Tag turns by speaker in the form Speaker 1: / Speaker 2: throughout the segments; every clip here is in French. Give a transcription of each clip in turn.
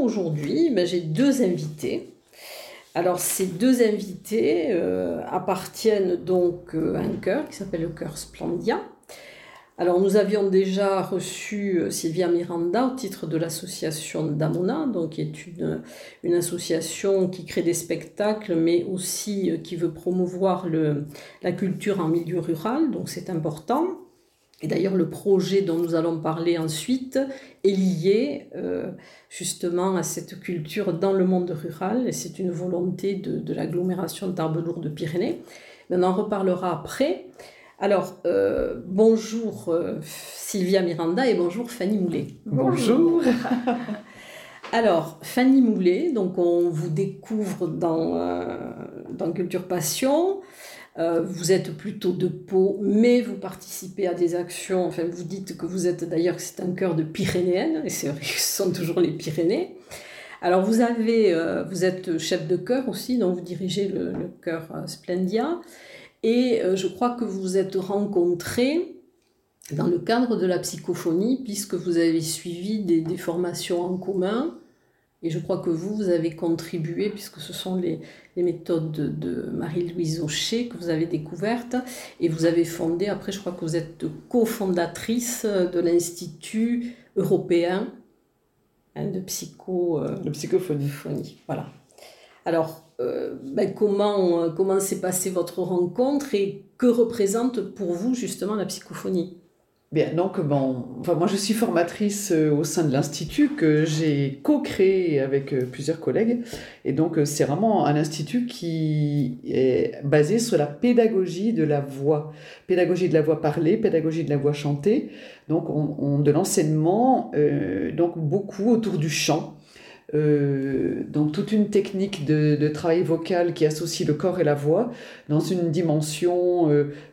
Speaker 1: Aujourd'hui, ben, j'ai deux invités. Alors, ces deux invités euh, appartiennent donc euh, à un chœur qui s'appelle le chœur Splendia. Alors, nous avions déjà reçu euh, Sylvia Miranda au titre de l'association Damona, donc qui est une, association qui crée des spectacles, mais aussi qui veut promouvoir la culture en milieu rural, donc c'est important. Et d'ailleurs, le projet dont nous allons parler ensuite est lié euh, justement à cette culture dans le monde rural, et c'est une volonté de, de l'agglomération d'Arbelour de Pyrénées. Mais on en reparlera après. Alors, euh, bonjour euh, Sylvia Miranda et bonjour Fanny Moulet.
Speaker 2: Bonjour.
Speaker 1: Alors, Fanny Moulet, donc on vous découvre dans, dans Culture Passion. Euh, vous êtes plutôt de Pau, mais vous participez à des actions. Enfin, vous dites que vous êtes d'ailleurs c'est un cœur de Pyrénéenne, et c'est vrai que ce sont toujours les Pyrénées. Alors, vous avez, euh, vous êtes chef de chœur aussi, donc vous dirigez le, le chœur euh, Splendia, et je crois que vous vous êtes rencontrés dans le cadre de la psychophonie, puisque vous avez suivi des, des formations en commun. Et je crois que vous, vous avez contribué, puisque ce sont les, les méthodes de, de Marie-Louise Aucher que vous avez découvertes, et vous avez fondé, après je crois que vous êtes cofondatrice de l'Institut européen hein, de psycho, euh,
Speaker 2: De psychophonie.
Speaker 1: phonie. Voilà. Alors, euh, ben, comment, euh, comment s'est passée votre rencontre et que représente pour vous justement la psychophonie?
Speaker 2: Bien, donc, bon, enfin, moi je suis formatrice euh, au sein de l'Institut que j'ai co-créé avec euh, plusieurs collègues. Et donc, euh, c'est vraiment un institut qui est basé sur la pédagogie de la voix. Pédagogie de la voix parlée, pédagogie de la voix chantée. Donc, on, on- de l'enseignement, donc beaucoup autour du chant. Donc toute une technique de, travail vocal qui associe le corps et la voix dans une dimension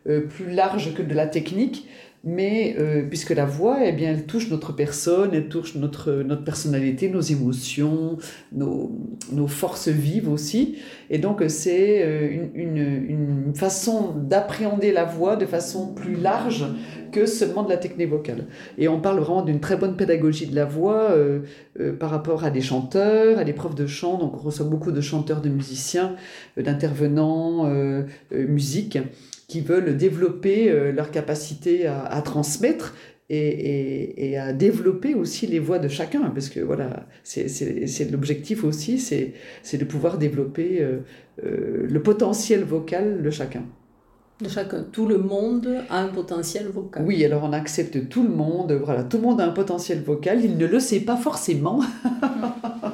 Speaker 2: plus large que de la technique, mais euh, puisque la voix, eh bien, elle touche notre personne, elle touche notre, notre personnalité, nos émotions, nos, nos forces vives aussi. Et donc, c'est euh, une, une, une façon d'appréhender la voix de façon plus large que seulement de la technique vocale. Et on parle vraiment d'une très bonne pédagogie de la voix euh, euh, par rapport à des chanteurs, à des profs de chant. Donc, on reçoit beaucoup de chanteurs, de musiciens, euh, d'intervenants, euh, musique qui veulent développer euh, leur capacité à, à transmettre et, et, et à développer aussi les voix de chacun, parce que voilà, c'est l'objectif aussi, c'est c'est de pouvoir développer euh, euh, le potentiel vocal de chacun.
Speaker 1: de chacun Tout le monde a un potentiel vocal.
Speaker 2: Oui, alors on accepte tout le monde, voilà, tout le monde a un potentiel vocal, il ne le sait pas forcément.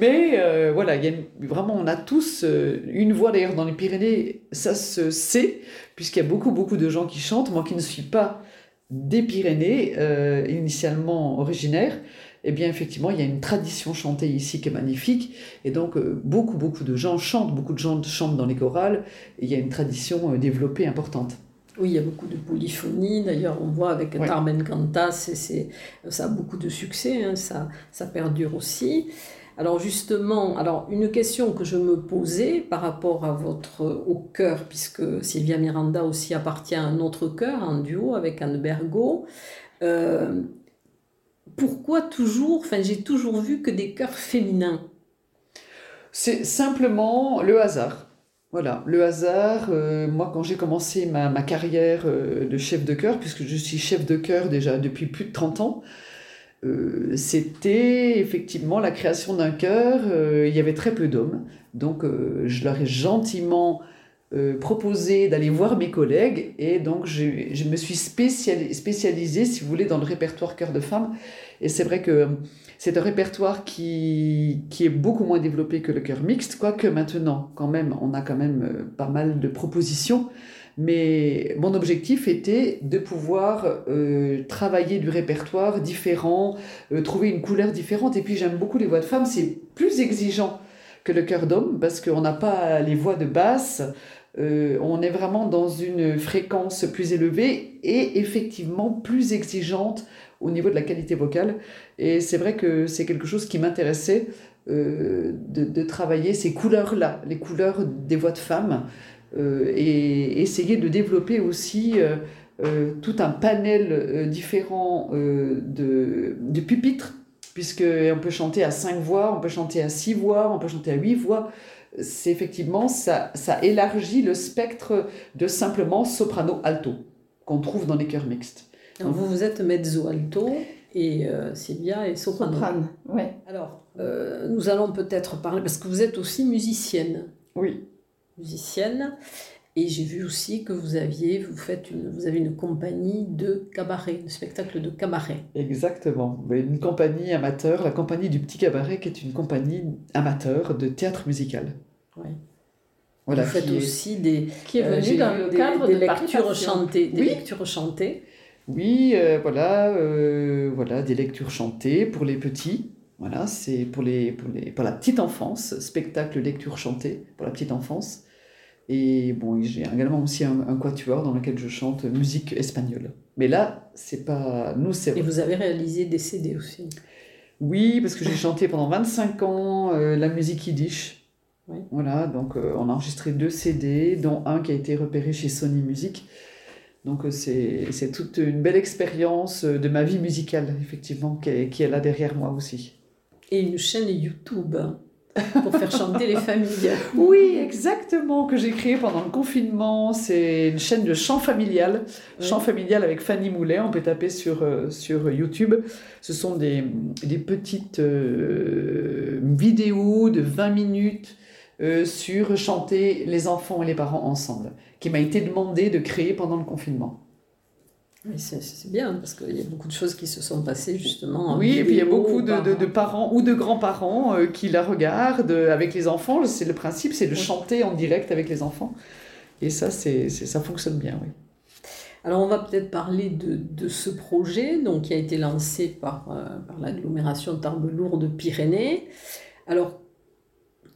Speaker 2: Mais euh, voilà, il y a une- vraiment, on a tous euh, une voix d'ailleurs dans les Pyrénées, ça se sait, puisqu'il y a beaucoup, beaucoup de gens qui chantent. Moi qui ne suis pas des Pyrénées, euh, initialement originaire, eh bien effectivement, il y a une tradition chantée ici qui est magnifique. Et donc, euh, beaucoup, beaucoup de gens chantent, beaucoup de gens chantent dans les chorales, et il y a une tradition développée importante.
Speaker 1: Oui, il y a beaucoup de polyphonie. D'ailleurs, on voit avec
Speaker 2: Ouais.
Speaker 1: Carmen Cantas, c'est- ça a beaucoup de succès, hein, ça, ça perdure aussi. Alors justement, alors une question que je me posais par rapport à votre au chœur, puisque Sylvia Miranda aussi appartient à un autre chœur, un duo avec Anne Bergot. Euh, pourquoi toujours, enfin j'ai toujours vu que des chœurs féminins?
Speaker 2: C'est simplement le hasard. Voilà, le hasard. euh, moi, quand j'ai commencé ma, ma carrière euh, de chef de chœur, puisque je suis chef de chœur déjà depuis plus de 30 ans, euh, c'était effectivement la création d'un chœur. euh, il y avait très peu d'hommes. Donc, euh, je leur ai gentiment euh, proposé d'aller voir mes collègues. Et donc, je, me suis spéciali- spécialisée, si vous voulez, dans le répertoire chœur de femmes. Et c'est vrai que c'est un répertoire qui, qui est beaucoup moins développé que le chœur mixte, quoique maintenant, quand même, on a quand même pas mal de propositions. Mais mon objectif était de pouvoir euh, travailler du répertoire différent, euh, trouver une couleur différente. Et puis j'aime beaucoup les voix de femmes, c'est plus exigeant que le chœur d'homme parce qu'on n'a pas les voix de basse. Euh, on est vraiment dans une fréquence plus élevée et effectivement plus exigeante au niveau de la qualité vocale. Et c'est vrai que c'est quelque chose qui m'intéressait de, de travailler ces couleurs-là, les couleurs des voix de femmes, et essayer de développer aussi euh, euh, tout un panel euh, différent euh, de, de pupitres puisque on peut chanter à cinq voix, on peut chanter à six voix, on peut chanter à huit voix. C'est effectivement, ça, ça élargit le spectre de simplement soprano-alto qu'on trouve dans les chœurs mixtes.
Speaker 1: Vous, vous êtes mezzo-alto et euh, Sylvia est soprano.
Speaker 3: Soprane, ouais.
Speaker 1: Alors, euh, nous allons peut-être parler, parce que vous êtes aussi musicienne.
Speaker 2: Oui.
Speaker 1: Musicienne. Et j'ai vu aussi que vous aviez, vous faites une, vous avez une compagnie de cabaret, un spectacle de cabaret.
Speaker 2: Exactement. Mais Une compagnie amateur, la compagnie du Petit Cabaret, qui est une compagnie amateur de théâtre musical.
Speaker 1: Ouais.
Speaker 2: Voilà,
Speaker 1: vous faites
Speaker 2: est-
Speaker 1: aussi des,
Speaker 3: Qui est
Speaker 1: euh,
Speaker 3: venu dans le
Speaker 1: des-
Speaker 3: cadre
Speaker 1: des
Speaker 3: de
Speaker 1: lectures
Speaker 3: Passion.
Speaker 1: chantées, des
Speaker 2: Oui.
Speaker 1: lectures chantées.
Speaker 2: Oui, euh, voilà, euh, voilà, des lectures chantées pour les petits. Voilà, c'est pour, les, pour, les, pour la petite enfance, spectacle lecture chantée pour la petite enfance. Et bon, j'ai également aussi un, un quatuor dans lequel je chante musique espagnole. Mais là, c'est pas. Nous, c'est.
Speaker 1: Et vous avez réalisé des CD aussi.
Speaker 2: Oui, parce que j'ai chanté pendant 25 ans euh, la musique yiddish.
Speaker 1: Oui.
Speaker 2: Voilà, donc euh, on a enregistré deux CD, dont un qui a été repéré chez Sony Music. Donc euh, c'est toute une belle expérience de ma vie musicale, effectivement, qui est, qui est là derrière moi aussi.
Speaker 1: Et une chaîne YouTube pour faire chanter les familles.
Speaker 2: Oui, exactement, que j'ai créé pendant le confinement. C'est une chaîne de chant familial. Chant familial avec Fanny Moulet, on peut taper sur, euh, sur YouTube. Ce sont des, des petites euh, vidéos de 20 minutes euh, sur chanter les enfants et les parents ensemble, qui m'a été demandé de créer pendant le confinement.
Speaker 1: C'est bien parce qu'il y a beaucoup de choses qui se sont passées justement. en
Speaker 2: Oui, et puis il y a beaucoup de,
Speaker 1: par-
Speaker 2: de- de parents ou de grands-parents euh, qui la regardent euh, avec les enfants. C'est le principe, c'est de
Speaker 1: Oui.
Speaker 2: chanter en direct avec les enfants. Et ça, c'est, ça fonctionne bien, oui.
Speaker 1: Alors on va peut-être parler de, de ce projet donc, qui a été lancé par, euh, par l'agglomération Tarbes-Lourdes-Pyrénées. Alors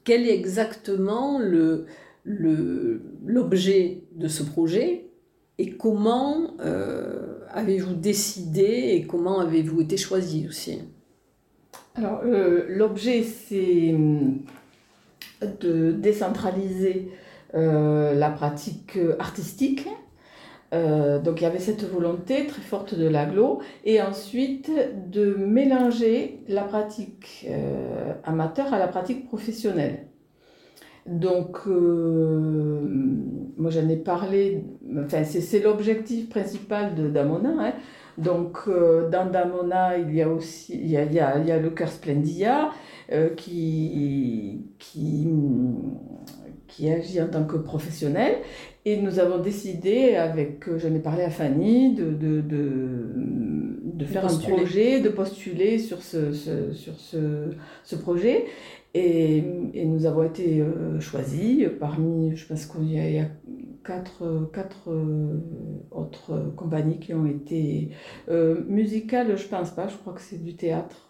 Speaker 1: quel est exactement le, le, l'objet de ce projet? Et comment euh, avez-vous décidé et comment avez-vous été choisi aussi?
Speaker 3: Alors, euh, l'objet, c'est hum, de décentraliser euh, la pratique artistique. Donc, il y avait cette volonté très forte de l'aglo. Et ensuite, de mélanger la pratique amateur à la pratique professionnelle. Donc, euh, moi j'en ai parlé, enfin, c'est l'objectif principal de Damona. hein. Donc, euh, dans Damona, il y a aussi il y a, il y a, il y a le cœur Splendia euh, qui, qui, qui agit en tant que professionnel. Et nous avons décidé, avec, j'en ai parlé à Fanny, de, de, de, de faire un projet, de postuler sur ce, ce- sur ce, ce projet. Et, et nous avons été euh, choisis parmi, je pense qu'il y a, il y a quatre, quatre euh, autres compagnies qui ont été euh, musicales, je pense pas, je crois que c'est du théâtre,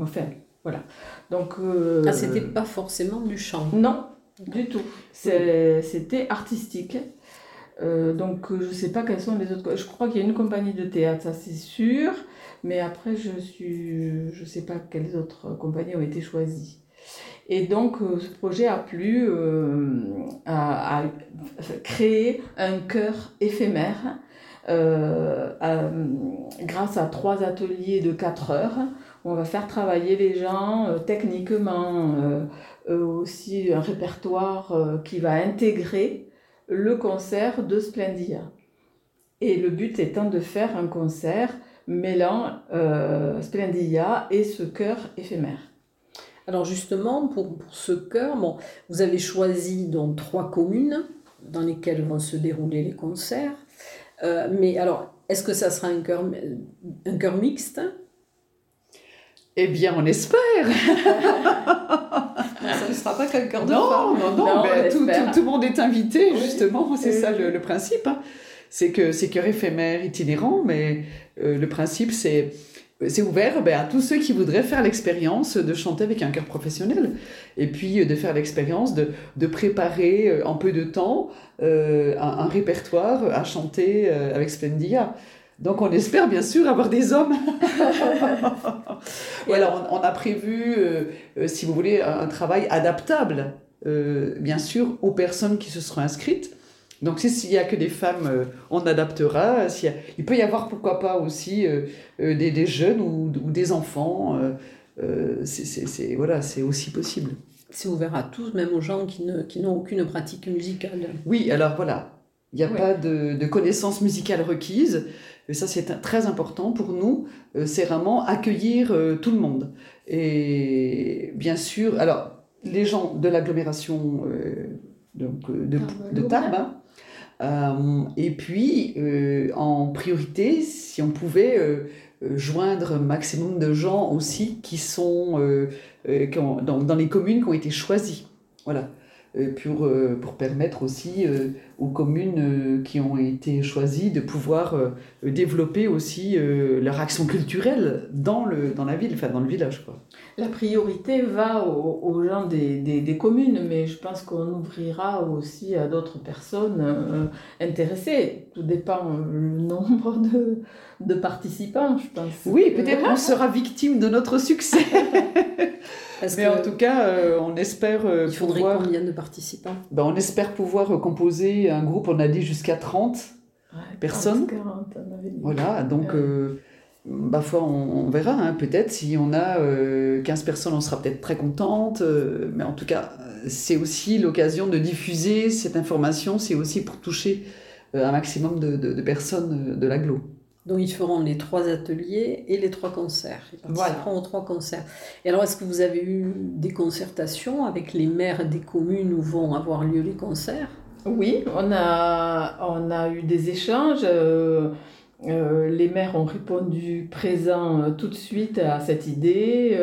Speaker 3: enfin voilà. Donc, euh,
Speaker 1: Ah, c'était pas forcément du chant.
Speaker 3: non, du tout. C'était artistique. Euh, donc, euh, je sais pas quelles sont les autres. Je crois qu'il y a une compagnie de théâtre, ça c'est sûr. Mais après, je suis, je sais pas quelles autres compagnies ont été choisies. Et donc, euh, ce projet a plu euh, à, créer un chœur éphémère euh, grâce à trois ateliers de 4 heures. On va faire travailler les gens techniquement, aussi un répertoire qui va intégrer le concert de Splendia. Et le but étant de faire un concert mêlant Splendia et ce chœur éphémère.
Speaker 1: Alors justement, pour, pour ce chœur, bon, vous avez choisi donc trois communes dans lesquelles vont se dérouler les concerts. Euh, mais alors, est-ce que ça sera un chœur, un chœur mixte?
Speaker 2: Eh bien, on espère.
Speaker 1: Ça ne sera pas qu'un chœur de
Speaker 2: Non,
Speaker 1: femmes.
Speaker 2: non, non,
Speaker 3: Non,
Speaker 2: ben, tout, tout- tout le monde est invité,
Speaker 3: Oui.
Speaker 2: justement, c'est
Speaker 3: Oui,
Speaker 2: ça le, le principe. hein. C'est que c'est cœur éphémère, itinérant, mais euh, le principe, c'est c'est ouvert ben, à tous ceux qui voudraient faire l'expérience de chanter avec un chœur professionnel. Et puis euh, de faire l'expérience de, de préparer euh, en peu de temps euh, un, un répertoire à chanter euh, avec Splendia. Donc on espère bien sûr avoir des hommes. voilà, on, on a prévu, euh, si vous voulez, un, un travail adaptable, bien sûr, aux personnes qui se seront inscrites. Donc si- s'il n'y a que des femmes, euh, on adaptera. A- il peut y avoir, pourquoi pas, aussi euh, euh, des, des jeunes ou, ou des enfants. euh, c'est voilà, c'est aussi possible.
Speaker 1: C'est ouvert à tous, même aux gens qui, n'ont aucune pratique musicale.
Speaker 2: Oui, alors voilà, il n'y a pas de, de, connaissances musicales requises. Et ça, c'est très important pour nous. C'est vraiment accueillir tout le monde. Et bien sûr, alors, les gens de l'agglomération donc, de, de Tarbes, hein, et puis, euh, en priorité, si on pouvait euh, joindre un maximum de gens aussi qui sont dans, dans, les communes qui ont été choisies. Voilà. Euh, pour, euh, pour permettre aussi euh, aux communes qui ont été choisies de pouvoir développer aussi leur action culturelle dans, le, dans la ville, enfin dans le village. Quoi.
Speaker 3: La priorité va aux, gens des, des, des, communes, mais je pense qu'on ouvrira aussi à d'autres personnes intéressées. Tout dépend du nombre de, de participants, je pense.
Speaker 2: Oui, peut-être qu'on sera victime de notre succès. Mais en tout cas, euh, on espère euh,
Speaker 1: Il faudrait pouvoir... combien de participants?
Speaker 2: Ben, On espère pouvoir euh, composer un groupe, on a dit jusqu'à 30 personnes.
Speaker 3: 40,
Speaker 2: voilà, donc... Ouais. Bah, foi, on, on verra, hein, peut-être. Si on a 15 personnes, on sera peut-être très contente. mais en tout cas, c'est aussi l'occasion de diffuser cette information. C'est aussi pour toucher un maximum de, de, de personnes de l'aglo.
Speaker 1: Donc ils feront les trois ateliers et les trois concerts. Ils participeront aux trois concerts. Et alors est-ce que vous avez eu des concertations avec les maires des communes où vont avoir lieu les concerts?
Speaker 3: Oui, on a, on a eu des échanges. Euh, euh, les maires ont répondu présent euh, tout de suite à cette idée.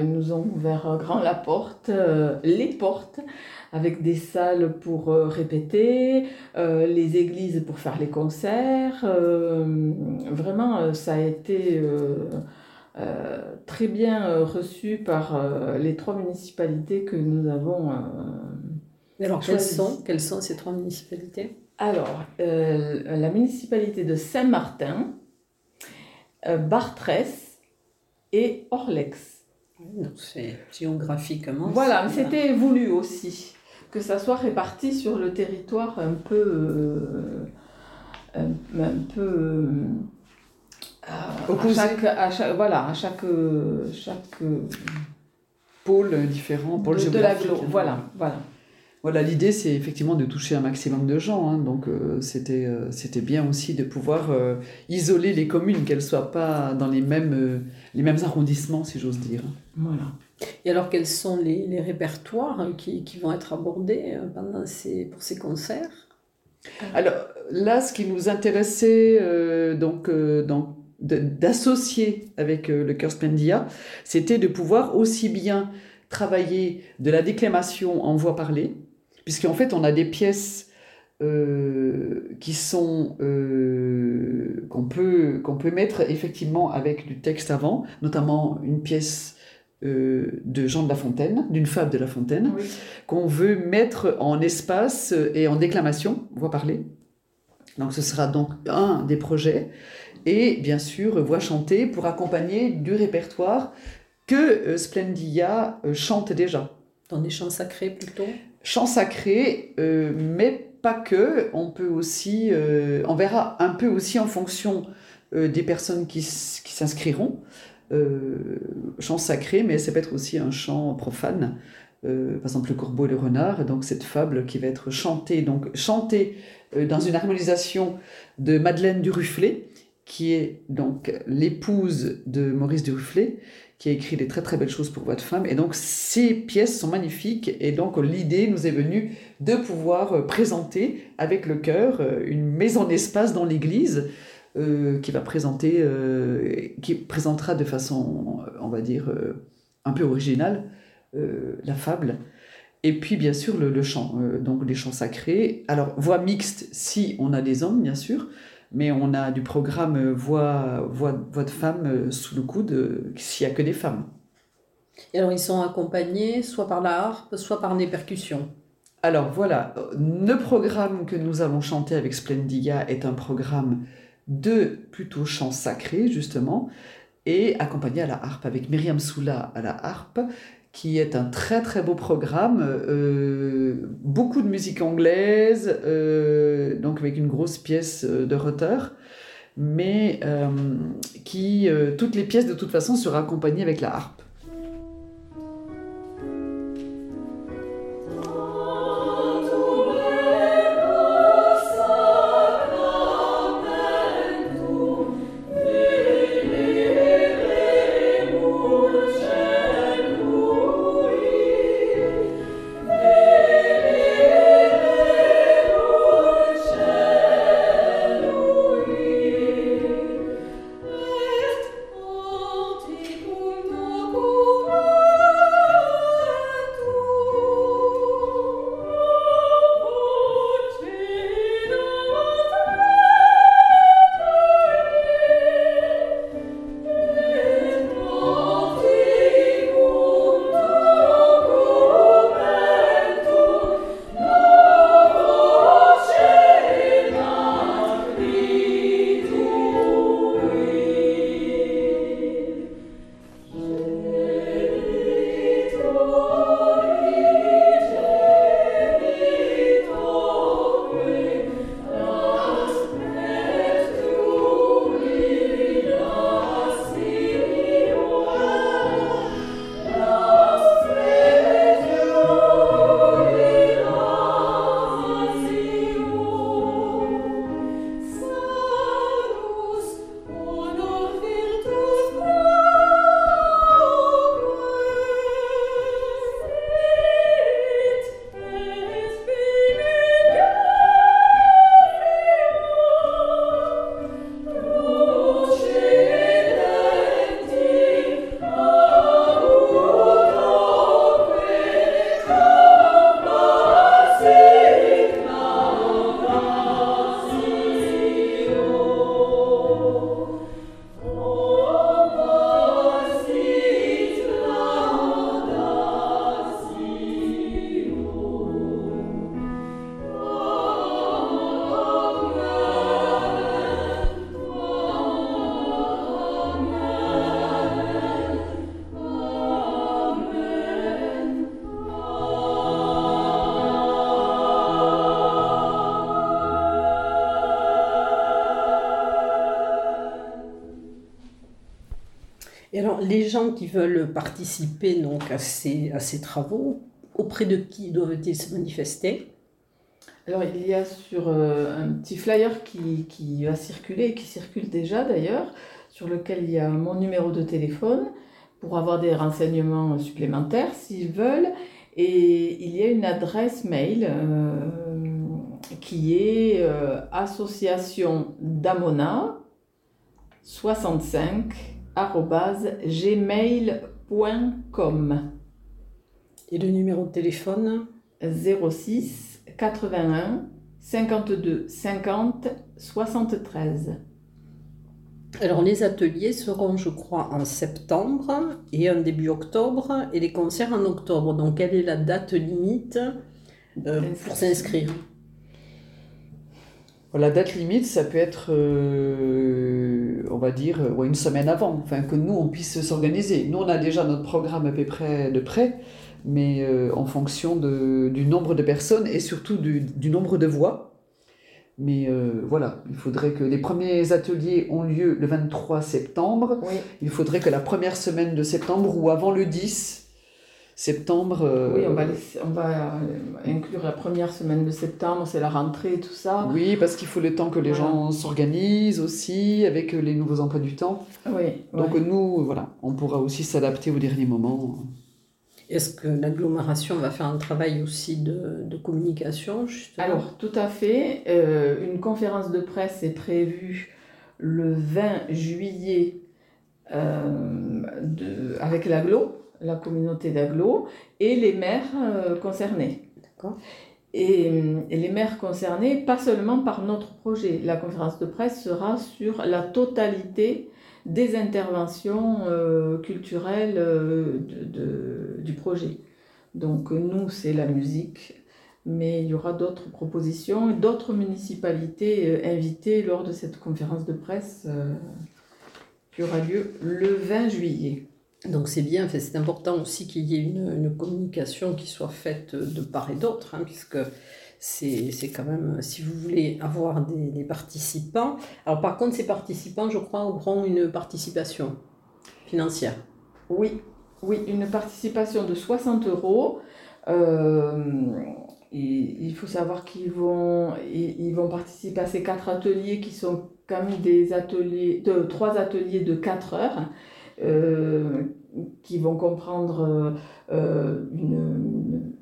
Speaker 3: Ils nous ont ouvert grand la porte, les portes avec des salles pour euh, répéter, euh, les églises pour faire les concerts. Euh, vraiment, ça a été très bien reçu par les trois municipalités que nous avons.
Speaker 1: Alors, quelles sont, quelles sont ces trois municipalités?
Speaker 3: Alors, la municipalité de Saint-Martin, Bartrès et Orlex.
Speaker 1: C'est géographiquement.
Speaker 3: Voilà, c'était voulu aussi que ça soit réparti sur le territoire un peu. Euh, un, un, peu. Euh,
Speaker 2: à
Speaker 3: chaque, à chaque, voilà, à chaque, chaque
Speaker 2: pôle différent, pôle
Speaker 3: de, géographique. De voilà, voilà.
Speaker 2: Voilà, l'idée c'est effectivement de toucher un maximum de gens, hein, donc euh, c'était euh, c'était bien aussi de pouvoir euh, isoler les communes, qu'elles soient pas dans les mêmes les mêmes arrondissements, si j'ose dire.
Speaker 3: Voilà.
Speaker 1: Et alors, quels sont les, répertoires qui, qui, vont être abordés euh, pour ces concerts?
Speaker 2: Alors, là, ce qui nous intéressait euh, donc, euh, d'associer avec euh, le Chœur Splendia, c'était de pouvoir aussi bien travailler de la déclamation en voix parlée, puisqu'en fait, on a des pièces euh, qui sont euh, qu'on peut qu'on peut mettre effectivement avec du texte avant, notamment une pièce euh, de Jean de La Fontaine, d'une fable de La Fontaine, oui. qu'on veut mettre en espace et en déclamation, voix parlée. Donc ce sera donc un des projets. Et bien sûr, voix chantée pour accompagner du répertoire que euh, Splendia euh, chante déjà.
Speaker 1: Dans des chants sacrés plutôt?
Speaker 2: Chants sacrés, euh, mais pas que. On peut aussi, euh, on verra un peu aussi en fonction euh, des personnes qui, qui s'inscriront euh, chant sacré, mais ça peut être aussi un chant profane. Euh, par exemple, le corbeau et le renard, donc cette fable qui va être chantée, donc chantée euh, dans une harmonisation de Madeleine Rufflet, qui est donc l'épouse de Maurice Rufflet, qui a écrit des très très belles choses pour votre femme. Et donc ces pièces sont magnifiques. Et donc l'idée nous est venue de pouvoir présenter avec le cœur une maison d'espace dans l'église euh, qui va présenter, euh, qui présentera de façon, on va dire, euh, un peu originale la fable. Et puis, bien sûr, le, le chant, donc les chants sacrés. Alors, voix mixte, si on a des hommes, bien sûr, mais on a du programme voix, voix, voix de femme sous le coude, s'il n'y a que des femmes.
Speaker 1: Et alors, ils sont accompagnés soit par la harpe, soit par des percussions.
Speaker 2: Alors, voilà, le programme que nous allons chanter avec Splendia est un programme de plutôt chants sacrés, justement, et accompagné à la harpe avec Myriam Soula à la harpe, qui est un très très beau programme, euh, beaucoup de musique anglaise, euh, donc avec une grosse pièce de Rutter, mais euh, qui, toutes les pièces de toute façon seront accompagnées avec la harpe.
Speaker 1: Et alors, les gens qui veulent participer donc, à, ces, travaux, auprès de qui doivent-ils se manifester?
Speaker 3: Alors, il y a sur euh, un petit flyer qui, va circuler, et qui circule déjà d'ailleurs, sur lequel il y a mon numéro de téléphone pour avoir des renseignements supplémentaires s'ils veulent. Et il y a une adresse mail euh, qui est euh, association d'Amona 65 gmail.com
Speaker 1: Et le numéro de téléphone?
Speaker 3: 06 81 52 50 73.
Speaker 1: Alors les ateliers seront, je crois, en septembre et un début octobre et les concerts en octobre. Donc quelle est la date limite euh, pour s'inscrire?
Speaker 2: La date limite, ça peut être, euh, on va dire, ouais, une semaine avant, enfin que nous, on puisse s'organiser. Nous, on a déjà notre programme à peu près de près, mais euh, en fonction de, du nombre de personnes et surtout du, du nombre de voix. Mais euh, voilà, il faudrait que les premiers ateliers ont lieu le 23 septembre.
Speaker 3: Oui,
Speaker 2: Il faudrait que la première semaine de septembre ou avant le 10 septembre. euh,
Speaker 3: oui on, va laisser- on va euh, inclure la première semaine de septembre, c'est la rentrée, tout ça.
Speaker 2: Oui, parce qu'il faut le temps que les
Speaker 3: Voilà.
Speaker 2: gens s'organisent aussi avec les nouveaux emplois du temps.
Speaker 3: Oui,
Speaker 2: Donc
Speaker 3: ouais.
Speaker 2: nous, voilà, on pourra aussi s'adapter au dernier moment.
Speaker 1: Est-ce que l'agglomération va faire un travail aussi de, de communication justement?
Speaker 3: Alors, tout à fait. Euh, une conférence de presse est prévue le 20 juillet euh, de- avec l'aglo, la communauté d'aglo, et les maires euh, concernés.
Speaker 1: D'accord.
Speaker 3: Et, euh, et les maires concernés, pas seulement par notre projet. La conférence de presse sera sur la totalité des interventions euh, culturelles euh, de- de- du projet. Donc nous, c'est la musique, mais il y aura d'autres propositions et d'autres municipalités invitées lors de cette conférence de presse qui aura lieu le 20 juillet.
Speaker 1: Donc c'est bien, c'est important aussi qu'il y ait une, communication qui soit faite de part et d'autre, hein, puisque c'est quand même, si vous voulez avoir des, participants. Alors par contre, ces participants, je crois, auront une participation financière.
Speaker 3: Oui, oui, une participation de 60 euros. Euh, il faut savoir qu'ils vont, ils, vont participer à ces quatre ateliers qui sont quand même des ateliers, de, trois ateliers de 4 heures, euh, qui vont comprendre euh, une,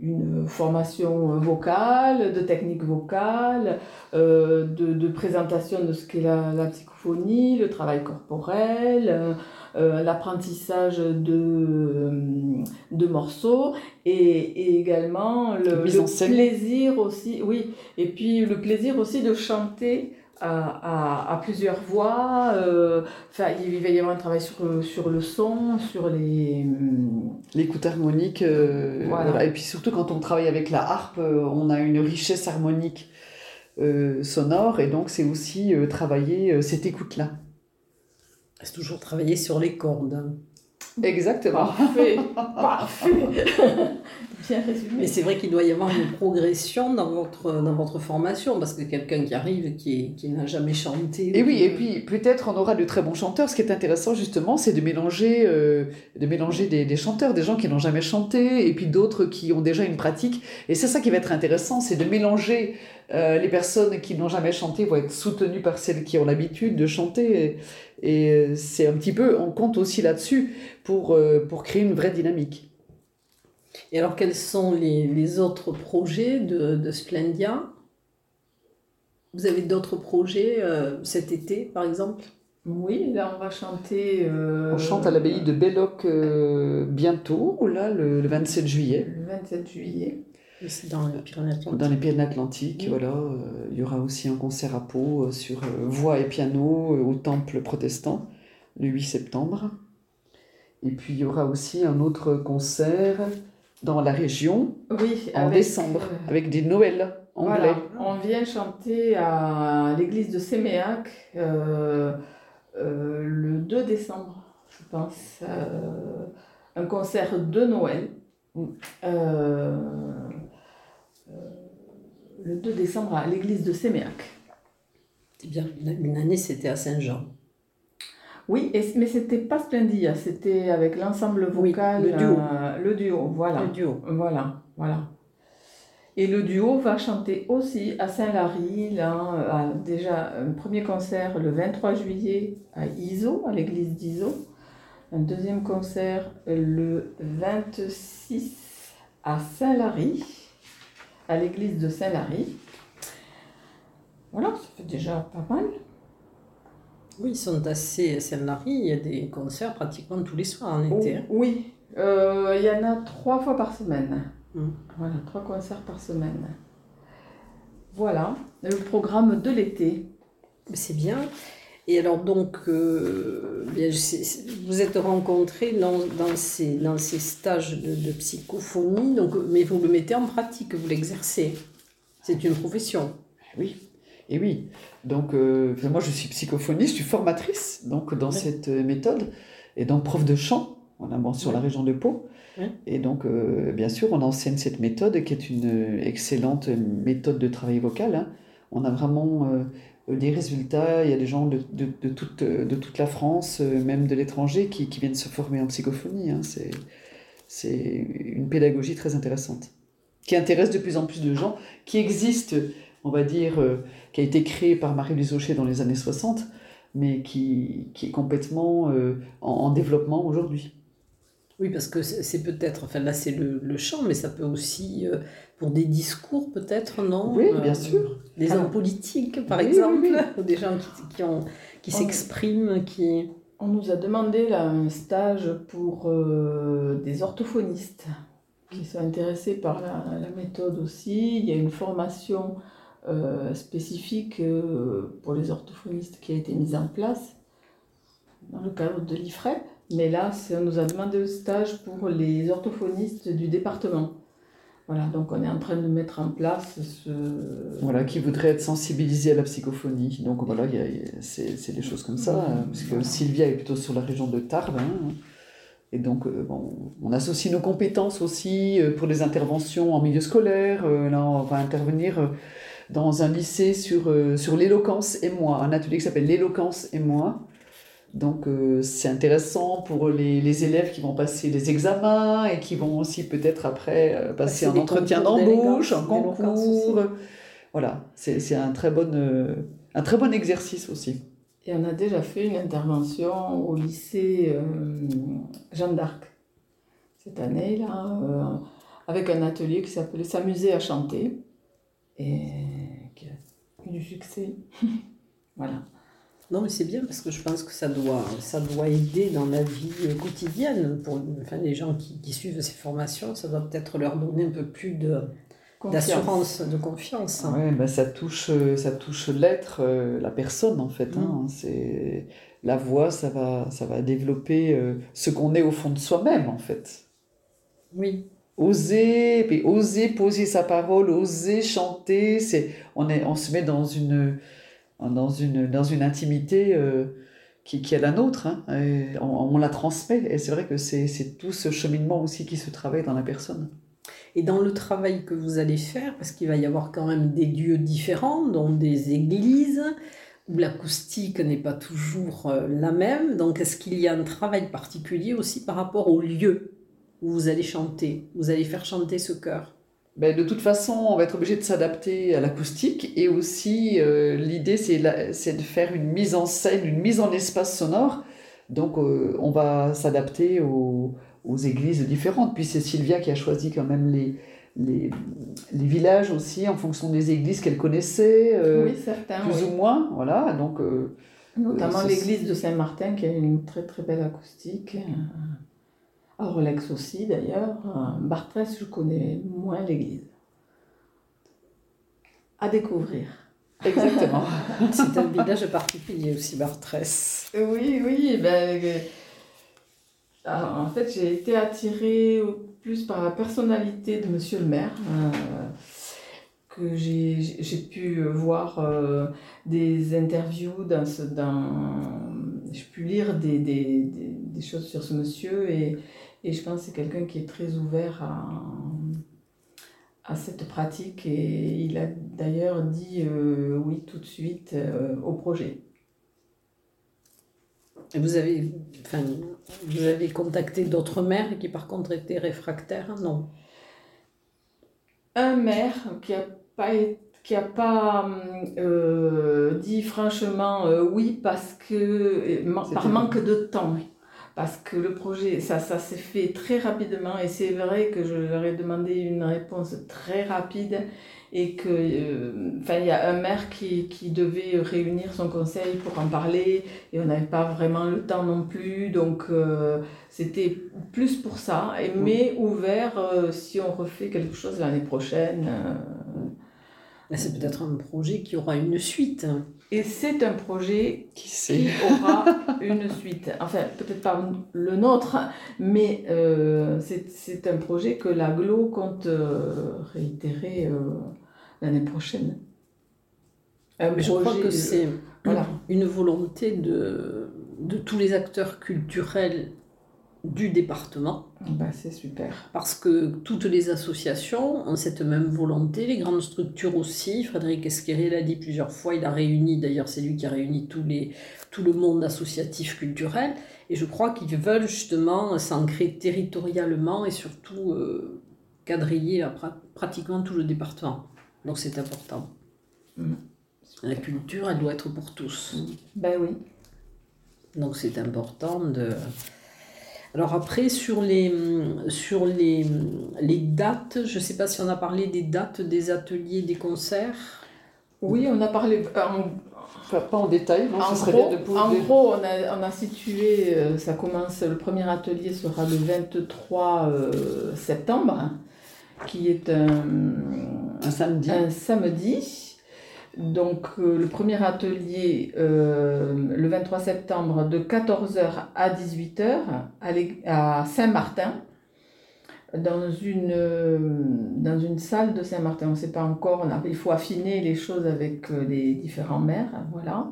Speaker 3: une formation vocale, de technique vocale, euh, de, de présentation de ce qu'est la, la psychophonie, le travail corporel, euh, euh, l'apprentissage de, euh, de morceaux et, et également le, plaisir aussi, oui, et puis le plaisir aussi de chanter à, à, à plusieurs voix. euh, Enfin, il va y avoir un travail sur, le- sur le son, sur les. hum,
Speaker 2: L'écoute harmonique, euh,
Speaker 3: Voilà.
Speaker 2: voilà. et puis surtout quand on travaille avec la harpe, euh, on a une richesse harmonique euh, sonore, et donc c'est aussi euh, travailler euh, cette écoute-là.
Speaker 1: C'est toujours travailler sur les cordes.
Speaker 2: Exactement.
Speaker 3: Parfait, parfait. Bien résumé.
Speaker 1: Mais c'est vrai qu'il doit y avoir une progression dans votre, dans votre formation, parce que quelqu'un qui arrive, qui, qui n'a jamais chanté.
Speaker 2: Et oui, et puis peut-être on aura de très bons chanteurs. Ce qui est intéressant justement, c'est de mélanger, euh, de mélanger des, des chanteurs, des gens qui n'ont jamais chanté, et puis d'autres qui ont déjà une pratique. Et c'est ça qui va être intéressant, c'est de mélanger euh, les personnes qui n'ont jamais chanté vont être soutenues par celles qui ont l'habitude de chanter. Et, et, c'est un petit peu, on compte aussi là-dessus pour, euh, pour créer une vraie dynamique.
Speaker 1: Et alors, quels sont les, les autres projets de, de Splendia Vous avez d'autres projets euh, cet été, par exemple?
Speaker 3: Oui, là on va chanter. euh,
Speaker 2: On chante à l'abbaye de Belloc euh, bientôt, là, le, le 27 juillet.
Speaker 3: Le 27 juillet.
Speaker 1: Dans les Pyrénées-Atlantiques.
Speaker 2: Dans les Pyrénées-Atlantiques,
Speaker 1: Oui.
Speaker 2: voilà, euh, il y aura aussi un concert à Pau euh, sur euh, voix et piano euh, au temple protestant le 8 septembre. Et puis il y aura aussi un autre concert dans la région
Speaker 3: Oui,
Speaker 2: en
Speaker 3: avec,
Speaker 2: décembre
Speaker 3: euh,
Speaker 2: avec des Noëls anglais.
Speaker 3: Voilà, on vient chanter à l'église de Séméac euh, euh, le 2 décembre, je pense. euh, un concert de Noël.
Speaker 2: Mm.
Speaker 3: Euh, euh, le 2 décembre à l'église de Séméac.
Speaker 1: C'est bien. Une année, c'était à Saint-Jean.
Speaker 3: Oui, et, mais c'était pas Splendia, c'était avec l'ensemble vocal.
Speaker 1: le duo.
Speaker 3: euh, le duo, voilà.
Speaker 1: Le duo.
Speaker 3: Voilà, voilà. Et le duo va chanter aussi à Saint-Lary, là, à- déjà un premier concert le 23 juillet à Iso, à l'église d'Iso. Un deuxième concert le 26 à Saint-Lary, à l'église de Saint-Lary. Voilà, ça fait déjà pas mal.
Speaker 1: Oui, ils sont assez à Saint-Lary, il y a des concerts pratiquement tous les soirs en été. hein.
Speaker 3: Oui, euh, il y en a trois fois par semaine.
Speaker 1: Mm.
Speaker 3: Voilà, trois concerts par semaine. Voilà, le programme de l'été.
Speaker 1: C'est bien. Et alors donc, euh, bien, vous êtes rencontrés dans, dans, ces, dans ces stages de, de psychophonie, donc, mais vous le mettez en pratique, vous l'exercez. C'est une profession.
Speaker 2: Oui, et oui. Donc, euh, moi, je suis psychophoniste, je suis formatrice donc, dans
Speaker 1: Ouais.
Speaker 2: cette euh, méthode, et donc prof de chant, voilà, bon, sur la région de Pau.
Speaker 1: Ouais.
Speaker 2: Et donc, euh, bien sûr, on enseigne cette méthode qui est une excellente méthode de travail vocal. hein. On a vraiment euh, des résultats, il y a des gens de, toute, de toute la France, euh, même de l'étranger, qui, viennent se former en psychophonie. hein. C'est, une pédagogie très intéressante, qui intéresse de plus en plus de gens, qui existe, on va dire, euh, qui a été créée par Marie-Louise Aucher dans les années 60, mais qui, qui est complètement euh, en, en développement aujourd'hui.
Speaker 1: Oui, parce que c'est peut-être, enfin là c'est le, le chant, mais ça peut aussi, euh, pour des discours peut-être, non?
Speaker 2: Oui,
Speaker 1: Euh,
Speaker 2: bien sûr.
Speaker 1: Des hommes politiques, par
Speaker 2: Oui,
Speaker 1: exemple,
Speaker 2: oui.
Speaker 1: ou des gens qui, qui, ont, qui s'expriment, qui...
Speaker 3: On nous a demandé là, un stage pour euh, des orthophonistes qui sont intéressés par la, la méthode aussi. Il y a une formation spécifique pour les orthophonistes qui a été mise en place dans le cadre de l'IFREP. Mais là, on nous a demandé un stage pour les orthophonistes du département. Voilà, donc on est en train de mettre en place ce...
Speaker 2: Voilà, qui voudraient être sensibilisés à la psychophonie. Donc voilà, c'est des choses comme ça, hein, parce que Sylvia est plutôt sur la région de Tarbes. hein. et donc, euh, bon, on associe nos compétences aussi euh, pour les interventions en milieu scolaire. Euh, là, on va intervenir dans un lycée sur, sur l'éloquence et moi, un atelier qui s'appelle l'éloquence et moi. Donc euh, c'est intéressant pour les, les élèves qui vont passer les examens et qui vont aussi peut-être après euh, passer un entretien d'embauche, un concours. Voilà, c'est un, très bon, euh, un très bon exercice aussi.
Speaker 3: Et on a déjà fait une intervention au lycée Jeanne d'Arc cette année, là, avec un atelier qui s'appelait S'amuser à chanter et qui a eu du succès. voilà.
Speaker 1: Non, mais c'est bien parce que je pense que ça doit, ça doit aider dans la vie euh, quotidienne. Pour enfin, les gens qui, qui suivent ces formations, ça doit peut-être leur donner un peu plus de- d'assurance, de confiance.
Speaker 2: Ouais, ben ça touche, euh, ça touche l'être, euh, la personne en fait. hein. C'est la voix, ça va, ça va développer euh, ce qu'on est au fond de soi-même en fait.
Speaker 1: Oui.
Speaker 2: Oser, puis oser poser sa parole, oser chanter, c'est on est, on se met dans une, dans une, dans une intimité euh, qui, qui est la nôtre. hein, on, la transmet et c'est vrai que c'est c'est tout ce cheminement aussi qui se travaille dans la personne.
Speaker 1: Et dans le travail que vous allez faire, parce qu'il va y avoir quand même des lieux différents, dont des églises, où l'acoustique n'est pas toujours euh, la même, donc est-ce qu'il y a un travail particulier aussi par rapport au lieu où vous allez chanter, vous allez faire chanter ce chœur?
Speaker 2: Ben, de toute façon, on va être obligé de s'adapter à l'acoustique et aussi euh, l'idée c'est de faire une mise en scène, une mise en espace sonore. Donc euh, on va s'adapter aux, aux églises différentes. Puis c'est Sylvia qui a choisi quand même les, les, les villages aussi en fonction des églises qu'elle connaissait, euh,
Speaker 3: oui, certains.
Speaker 2: plus
Speaker 3: oui.
Speaker 2: ou moins. Voilà, donc
Speaker 3: Notamment l'église de Saint-Martin qui a une très très belle acoustique. À Rolex aussi d'ailleurs. Bartrès, je connais moins l'église. À découvrir.
Speaker 2: exactement.
Speaker 1: C'est un village particulier aussi, Bartrès.
Speaker 3: Oui, oui, ben, euh, en fait, j'ai été attirée au- plus par la personnalité de Monsieur le maire, euh, que j'ai j'ai pu voir euh, des interviews, dans ce, dans, j'ai pu lire des, des, des, des choses sur ce monsieur, et, et je pense que c'est quelqu'un qui est très ouvert à, à cette pratique, et il a d'ailleurs dit euh, oui tout de suite euh, au projet.
Speaker 1: Et vous avez, enfin, vous avez contacté d'autres maires qui par contre étaient réfractaires? Non.
Speaker 3: Un maire qui a pas qui pas euh, dit franchement euh, oui parce que par manque de temps parce que le projet ça ça s'est fait très rapidement et c'est vrai que je leur ai demandé une réponse très rapide et que euh, enfin il y a un maire qui, qui, devait réunir son conseil pour en parler et on n'avait pas vraiment le temps non plus. Donc euh, c'était plus pour ça et, mais ouvert euh, si on refait quelque chose l'année prochaine
Speaker 1: c'est peut-être un projet qui aura une suite
Speaker 3: et c'est un projet qui, qui aura une suite enfin peut-être pas le nôtre mais c'est un projet que l'aglo compte réitérer l'année prochaine.
Speaker 1: Mais je crois que c'est voilà. une volonté de, de tous les acteurs culturels du département.
Speaker 3: Bah, c'est super.
Speaker 1: Parce que toutes les associations ont cette même volonté, les grandes structures aussi. Frédéric Esqueré l'a dit plusieurs fois, il a réuni, d'ailleurs c'est lui qui a réuni tous les, tout le monde associatif culturel. Et je crois qu'ils veulent justement s'ancrer territorialement et surtout euh, quadriller à pratiquement tout le département. Donc c'est important. Mm. La culture, elle doit être pour tous.
Speaker 3: Ben oui.
Speaker 1: Donc c'est important de... Alors après, sur les, sur les, les dates, je ne sais pas si on a parlé des dates des ateliers, des concerts.
Speaker 3: Oui, on a parlé,
Speaker 2: pas en détail,
Speaker 3: en, gros, en gros, on a, on a situé, euh, ça commence, le premier atelier sera le 23 euh, septembre, qui est un
Speaker 2: un samedi.
Speaker 3: Un samedi. Donc euh, le premier atelier euh, le 23 septembre de 14h à 18h à, Saint-Martin dans une, euh, dans une salle de Saint-Martin. On ne sait pas encore, il faut affiner les choses avec les différents maires. Voilà.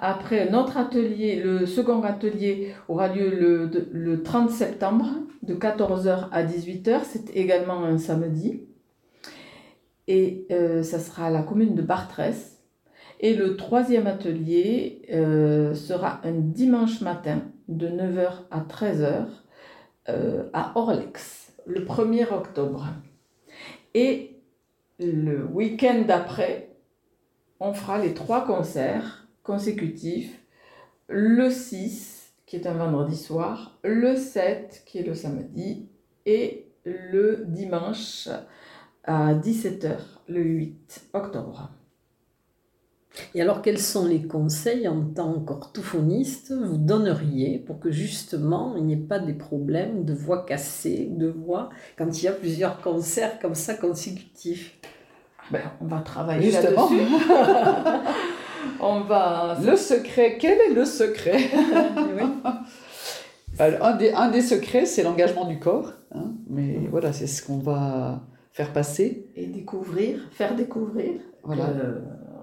Speaker 3: Après, notre atelier, le second atelier aura lieu le, le 30 septembre de 14h à 18h. C'est également un samedi et euh, ça sera à la commune de Bartrès. Et le troisième atelier euh, sera un dimanche matin de 9h à 13h euh, à Orlex, le 1er octobre. Et le week-end d'après, on fera les trois concerts consécutifs. Le 6, qui est un vendredi soir, le 7, qui est le samedi, et le dimanche à 17h le 8 octobre.
Speaker 1: Et alors, quels sont les conseils en tant qu'orthophoniste vous donneriez pour que justement il n'y ait pas des problèmes de voix cassée, de voix, quand il y a plusieurs concerts comme ça consécutifs?
Speaker 3: Ben, On va travailler là-dessus.
Speaker 2: on va... Le secret, quel est le secret? Un, des, un des secrets, c'est l'engagement du corps. Hein, mais voilà, c'est ce qu'on va faire passer.
Speaker 3: Et découvrir, faire découvrir. Voilà.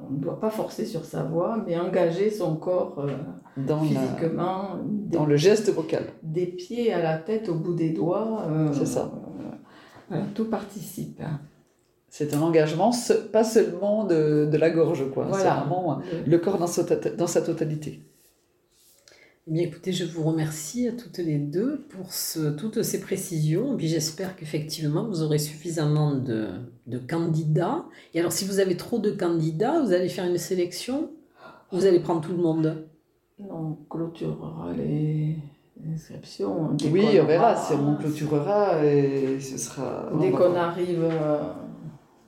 Speaker 3: on ne doit pas forcer sur sa voix, mais engager son corps euh, dans physiquement.
Speaker 2: dans le geste vocal.
Speaker 3: Des pieds à la tête, au bout des doigts. Euh,
Speaker 2: C'est ça.
Speaker 3: tout participe.
Speaker 2: C'est un engagement, pas seulement de, de la gorge, quoi. C'est vraiment le corps dans dans sa totalité.
Speaker 1: Eh bien, écoutez, je vous remercie à toutes les deux pour ce, toutes ces précisions. Et puis j'espère qu'effectivement, vous aurez suffisamment de, de, candidats. Et alors, si vous avez trop de candidats, vous allez faire une sélection? Vous allez prendre tout le monde?
Speaker 3: Non, on clôturera les inscriptions.
Speaker 2: Oui, on, verra. Si on clôturera, et ce sera...
Speaker 3: Dès qu'on arrive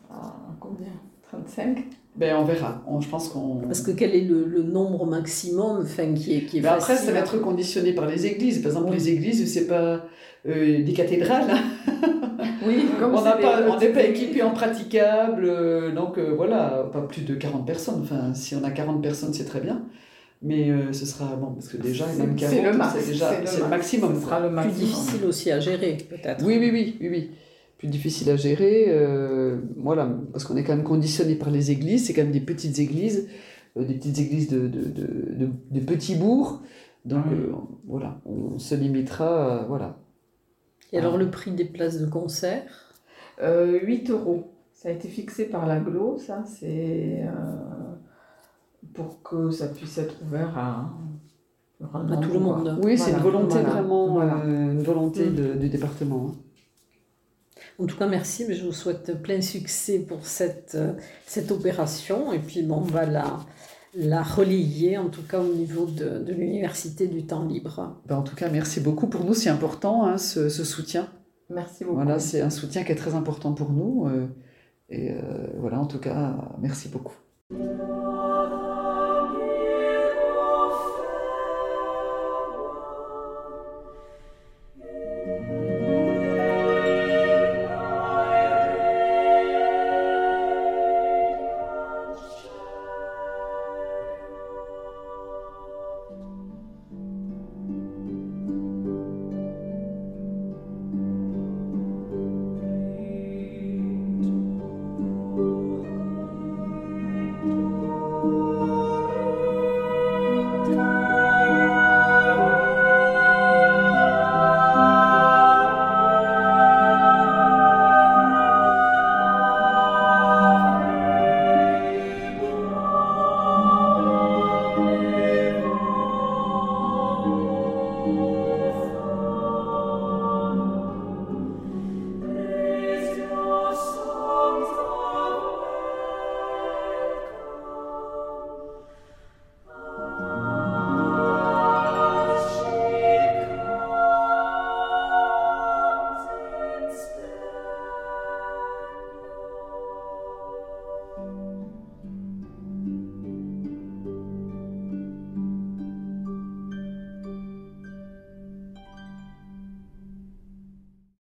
Speaker 3: à combien? 35
Speaker 2: ben, on verra. je pense qu'on...
Speaker 1: Parce que quel est le, le nombre maximum enfin, qui est, qui est
Speaker 2: ben Après, ça va être conditionné par les églises. Par exemple, les églises, c'est pas euh, des cathédrales. oui, comme on n'est pas, on pas équipé en praticable. Euh, donc euh, voilà, pas plus de 40 personnes. Enfin, si on a 40 personnes, c'est très bien. Mais ce sera bon, parce que déjà, même 40, c'est déjà le, le, maximum.
Speaker 1: Ce sera le maximum. Plus difficile aussi à gérer, peut-être.
Speaker 2: Oui, oui, oui. oui, oui plus difficile à gérer. Euh, voilà, parce qu'on est quand même conditionné par les églises, c'est quand même des petites églises, euh, des petites églises de, de, de, de, petits bourgs. Donc euh, voilà, on se limitera. voilà.
Speaker 1: Et alors le prix des places de concert?
Speaker 3: 8 euros. Ça a été fixé par l'aglo, ça, c'est pour que ça puisse être ouvert à
Speaker 1: à tout le monde.
Speaker 2: Oui, c'est une volonté
Speaker 3: voilà,
Speaker 2: vraiment,
Speaker 3: voilà.
Speaker 2: euh, une volonté
Speaker 1: Mm.
Speaker 2: de- du département.
Speaker 1: En tout cas, merci, mais je vous souhaite plein succès pour cette, euh, cette opération. Et puis, bon, on va la, la relayer, en tout cas au niveau de, de l'Université du temps libre.
Speaker 2: Ben, en tout cas, merci beaucoup. Pour nous, c'est important hein, ce, ce soutien.
Speaker 3: Merci beaucoup.
Speaker 2: Voilà, c'est un soutien qui est très important pour nous. euh, et euh, voilà, en tout cas, merci beaucoup.